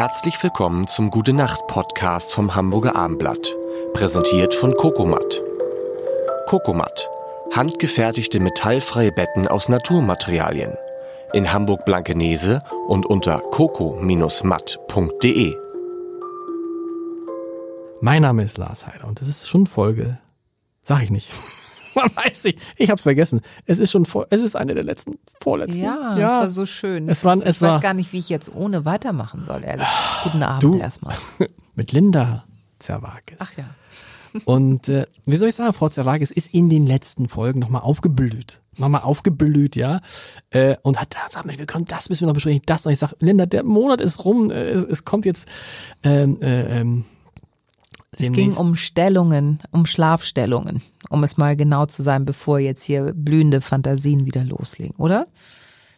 Herzlich willkommen zum Gute Nacht Podcast vom Hamburger Armblatt, präsentiert von Kokomat. Kokomat, handgefertigte metallfreie Betten aus Naturmaterialien. In Hamburg Blankenese und unter coco-matt.de. Mein Name ist Lars Heider und es ist schon Folge, sag ich nicht. Man weiß nicht, ich hab's vergessen. Es ist schon vor, es ist eine der letzten, vorletzten. Ja, es war so schön. Es war, es ich war, weiß gar nicht, wie ich jetzt ohne weitermachen soll, ehrlich. Guten Abend Du- erstmal. mit Linda Zerwakis. Ach ja. Und äh, wie soll ich sagen, Frau Zerwakis ist in den letzten Folgen nochmal aufgeblüht. Nochmal aufgeblüht, ja. Äh, und hat da, mal, wir können das müssen wir noch besprechen, das noch. Ich sag, Linda, der Monat ist rum, äh, es, es kommt jetzt ähm, äh, ähm, Es ging um Stellungen, um Schlafstellungen, um es mal genau zu sein, bevor jetzt hier blühende Fantasien wieder loslegen, oder?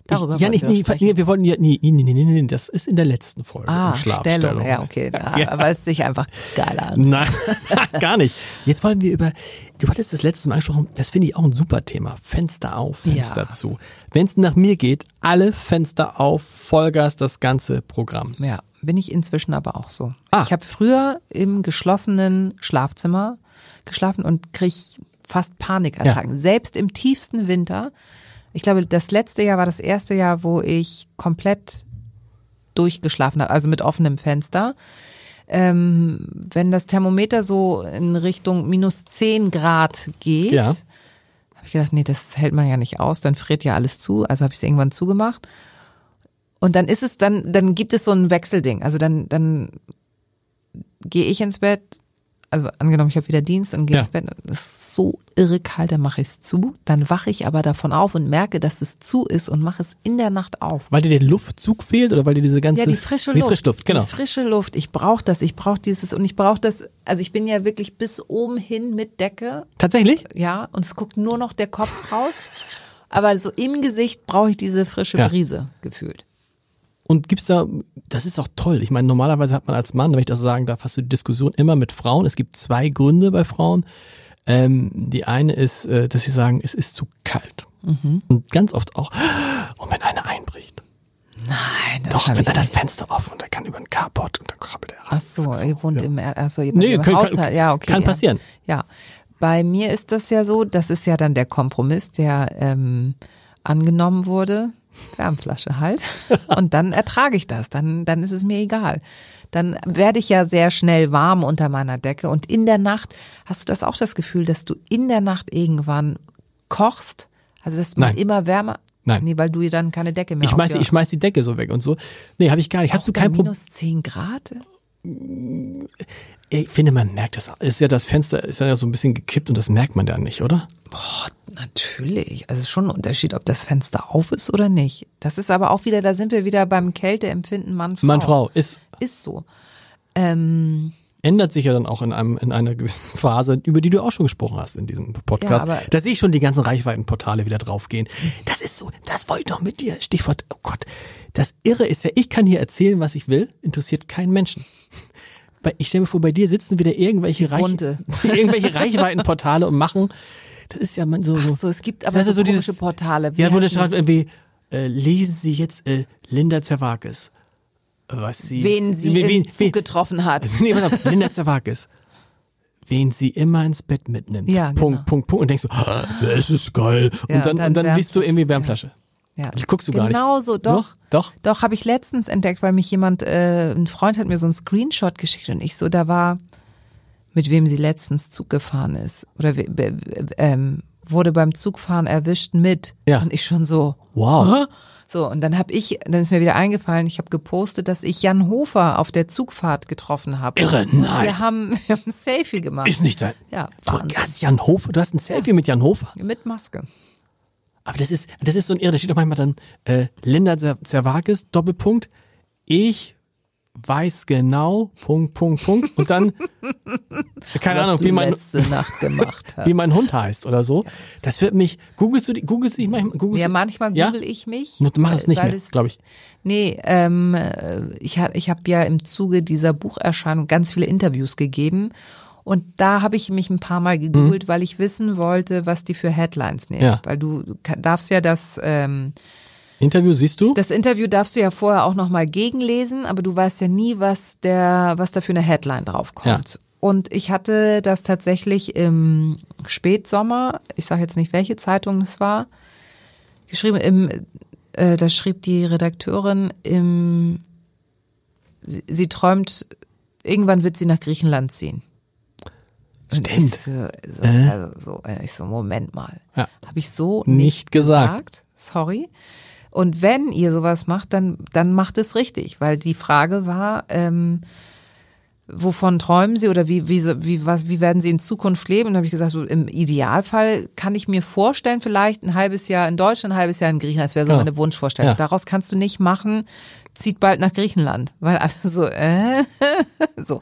Darüber ich, ja, nicht, wir nee, wir wollten ja, nee, nee, nee, nee, nee, das ist in der letzten Folge. Ah, Schlafstellung. Stellung. Ja, okay. Ja, Ja. Aber es sich einfach geil an. Nein, gar nicht. Jetzt wollen wir über, du hattest das letzte Mal angesprochen, das finde ich auch ein super Thema. Fenster auf, Fenster Ja. zu. Wenn es nach mir geht, alle Fenster auf, Vollgas, das ganze Programm. Ja, bin ich inzwischen aber auch so. Ah. Ich habe früher im geschlossenen Schlafzimmer geschlafen und krieg fast Panikattacken. Selbst im tiefsten Winter. Ich glaube, das letzte Jahr war das erste Jahr, wo ich komplett durchgeschlafen habe, also mit offenem Fenster. Ähm, wenn das Thermometer so in Richtung minus 10 Grad geht, Ja. habe ich gedacht, nee, das hält man ja nicht aus, dann friert ja alles zu. Also habe ich es irgendwann zugemacht. Und dann ist es dann, dann gibt es so ein Wechselding. Also dann, dann gehe ich ins Bett, also angenommen, ich habe wieder Dienst und gehe Ja. ins Bett, es ist so irre kalt, dann mache ich es zu. Dann wache ich aber davon auf und merke, dass es zu ist und mache es in der Nacht auf. Weil dir der Luftzug fehlt oder weil dir diese ganze Ja, die frische die Luft. Frischluft, genau. Die frische Luft. Ich brauche das. Ich brauche dieses und ich brauche das. Also ich bin ja wirklich bis oben hin mit Decke. Tatsächlich? Ja, und es guckt nur noch der Kopf raus. Aber so im Gesicht brauche ich diese frische Ja. Brise gefühlt. Und gibt's da, das ist auch toll. Ich meine, normalerweise hat man als Mann, wenn ich das sagen darf, hast du die Diskussion immer mit Frauen. Es gibt zwei Gründe bei Frauen. Ähm, die eine ist, äh, dass sie sagen, es ist zu kalt. Mhm. Und ganz oft auch, und wenn einer einbricht. Nein, das Doch, wenn ich da das. Fenster offen und der kann über den Carport und dann krabbelt er rein. Ach so, ihr wohnt ja. im, ach so, ihr Nee, im kann- Haushalt. kann- ja, okay. kann ja. passieren. Ja, bei mir ist das ja so, das ist ja dann der Kompromiss, der ähm, angenommen wurde. Wärmflasche halt. Und dann ertrage ich das. Dann, dann ist es mir egal. Dann werde ich ja sehr schnell warm unter meiner Decke. Und in der Nacht hast du das auch das Gefühl, dass du in der Nacht irgendwann kochst? Also dass man Nein. immer wärmer. Nein. Nee, weil du dann keine Decke mehr Ich schmeiß, ich schmeiß die Decke so weg und so. Nee, habe ich gar nicht. Hast du bei kein Problem? minus 10 Grad? Ich finde, man merkt das. Ist ja das Fenster ist ja so ein bisschen gekippt und das merkt man dann nicht, oder? Boah, natürlich. Also es ist schon ein Unterschied, ob das Fenster auf ist oder nicht. Das ist aber auch wieder, da sind wir wieder beim Kälteempfinden Mann-Frau. Mann, Frau, ist, Ist so. Ähm, ändert sich ja dann auch in einem in einer gewissen Phase, über die du auch schon gesprochen hast in diesem Podcast. Ja, da sehe ich schon die ganzen Reichweitenportale wieder draufgehen. Das ist so, das wollte ich noch mit dir. Stichwort, oh Gott. Das Irre ist ja, ich kann hier erzählen, was ich will, interessiert keinen Menschen. Ich stelle mir vor, bei dir sitzen wieder irgendwelche, Reich, irgendwelche Reichweitenportale und machen. Das ist ja man so. ach so es gibt Das aber ja so, so dieses- komische Portale. Wie ja, wo der heißen schreibt irgendwie, äh, lesen Sie jetzt äh, Linda Zerwakis. Was sie, wen sie wen, im Zug getroffen hat. Nee, pass auf, Linda Zerwakis. Wen sie immer ins Bett mitnimmt. Ja, genau. Punkt, Punkt, Punkt. Und denkst so, ah, das ist geil. Ja, und dann, dann und dann liest du irgendwie Wärmflasche. Ja. Das guckst du gar nicht. Genau so, doch. So? Doch. Doch, habe ich letztens entdeckt, weil mich jemand, äh, ein Freund hat mir so einen Screenshot geschickt und ich so, da war, mit wem sie letztens Zug gefahren ist. Oder ähm, wurde beim Zugfahren erwischt mit. Ja. Und ich schon so, Wow. So, und dann habe ich, dann ist mir wieder eingefallen, ich habe gepostet, dass ich Jan Hofer auf der Zugfahrt getroffen habe. Irre, nein. Wir haben, wir haben ein Selfie gemacht. Ist nicht dein. Ja, Du hast Jan Hofer, du hast ein Selfie mit Jan Hofer. Mit Maske. Aber das ist, das ist so ein Irre. Da steht doch manchmal dann, äh, Linda Zer- Zerwakis, Doppelpunkt. Ich weiß genau, Punkt, Punkt, Punkt. Und dann, keine was Ahnung, wie mein, wie mein Hund heißt oder so. Das wird mich, googelst du, die- googelst du dich manchmal? Googelst ja, manchmal Ja? google ich mich. Mach es nicht weil mehr, glaube ich. Nee, ähm, äh, ich, ich habe ja im Zuge dieser Bucherscheinung ganz viele Interviews gegeben. Und da habe ich mich ein paar Mal gegoogelt, weil ich wissen wollte, was die für Headlines nehmen. Mhm. Ja. Weil du, darfst ja das ähm, Interview siehst du? Das Interview darfst du ja vorher auch nochmal gegenlesen, aber du weißt ja nie, was der, was da für eine Headline draufkommt. Ja. Und ich hatte das tatsächlich im Spätsommer, ich sage jetzt nicht, welche Zeitung es war, geschrieben, im, äh, da schrieb die Redakteurin im, sie, sie träumt, irgendwann wird sie nach Griechenland ziehen. Stimmt. Ich so, so, also so, äh, ich so, Moment mal. Ja. Habe ich so Nicht nicht, gesagt. gesagt. Sorry. Und wenn ihr sowas macht, dann, dann macht es richtig, weil die Frage war, ähm, wovon träumen Sie oder wie, wie, wie, was, wie werden Sie in Zukunft leben? Und habe ich gesagt, so im Idealfall kann ich mir vorstellen, vielleicht ein halbes Jahr in Deutschland, ein halbes Jahr in Griechenland. Das wäre so Ja. meine Wunschvorstellung. Ja. Daraus kannst du nicht machen, zieht bald nach Griechenland, weil alle so, äh, so.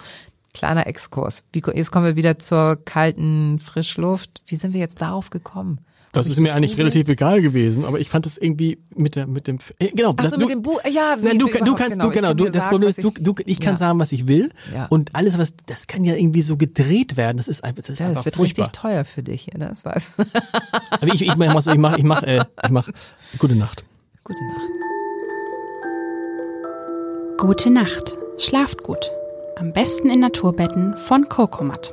Kleiner Exkurs. Wie, jetzt kommen wir wieder zur kalten Frischluft. Wie sind wir jetzt darauf gekommen? Das ist mir eigentlich relativ egal gewesen, aber ich fand es irgendwie mit der mit dem äh, genau. Ach so, du, mit dem Buch. Ja, wie, Nein, du, du kannst, du Ich genau, kann du, das sagen, Problem was ist, du, du, ich kann ja. sagen, was ich will Ja. und alles, was, das kann ja irgendwie so gedreht werden. Das ist einfach, das ist Ja, einfach das wird furchtbar. richtig teuer für dich, ja, das weiß. Aber ich, ich mach, ich mach, ich mach, äh, ich mach, gute Nacht. Gute Nacht. Gute Nacht. Schlaft gut. Am besten in Naturbetten von Kokomat.